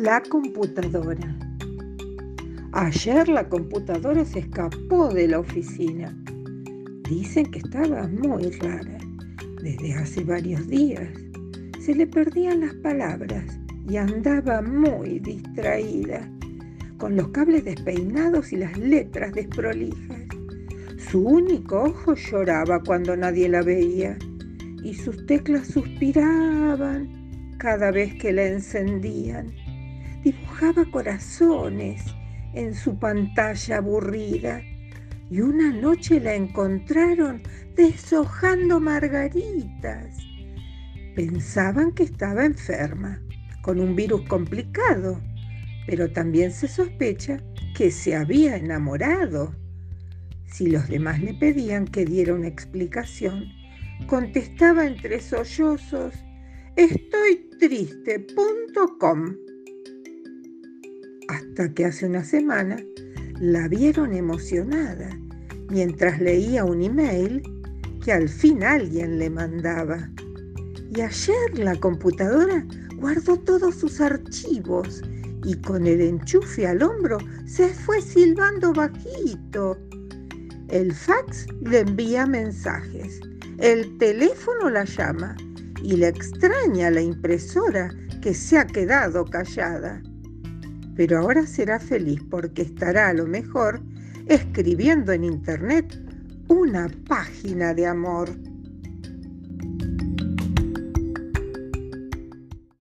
La computadora. Ayer la computadora se escapó de la oficina. Dicen que estaba muy rara. Desde hace varios días se le perdían las palabras y andaba muy distraída, con los cables despeinados y las letras desprolijas. Su único ojo lloraba cuando nadie la veía y sus teclas suspiraban cada vez que la encendían. Dibujaba corazones en su pantalla aburrida y una noche la encontraron deshojando margaritas. Pensaban que estaba enferma, con un virus complicado, pero también se sospecha que se había enamorado. Si los demás le pedían que diera una explicación, contestaba entre sollozos, estoy triste.com. Que hace una semana la vieron emocionada mientras leía un email que al fin alguien le mandaba. Y ayer la computadora guardó todos sus archivos y con el enchufe al hombro se fue silbando bajito. El fax le envía mensajes, el teléfono la llama y le extraña la impresora que se ha quedado callada. Pero ahora será feliz porque estará a lo mejor escribiendo en internet una página de amor.